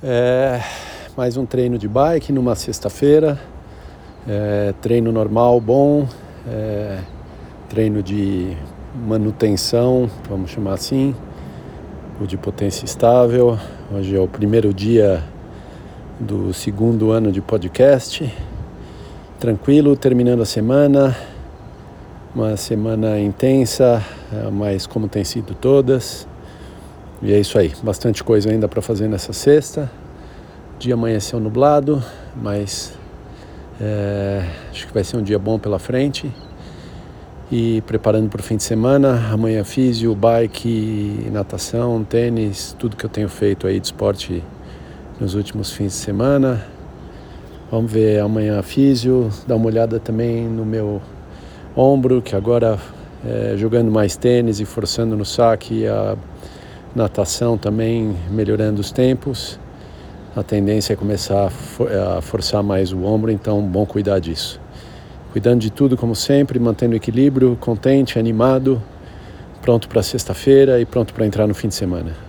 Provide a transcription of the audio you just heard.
É, mais um treino de bike numa sexta-feira. É, treino normal, bom. É, treino de manutenção, vamos chamar assim. O de potência estável. Hoje é o primeiro dia do segundo ano de podcast. Tranquilo, terminando a semana. Uma semana intensa, é, mas como tem sido todas. E é isso aí, bastante coisa ainda para fazer nessa sexta. Dia amanheceu nublado, mas é, acho que vai ser um dia bom pela frente. E preparando para o fim de semana, amanhã físio, bike, natação, tênis, tudo que eu tenho feito aí de esporte nos últimos fins de semana. Vamos ver amanhã físio, dar uma olhada também no meu ombro, que agora é, jogando mais tênis e forçando no saque a natação também melhorando os tempos. A tendência é começar a, for a forçar mais o ombro, então bom cuidar disso. Cuidando de tudo como sempre, mantendo equilíbrio, contente, animado, pronto para sexta-feira e pronto para entrar no fim de semana.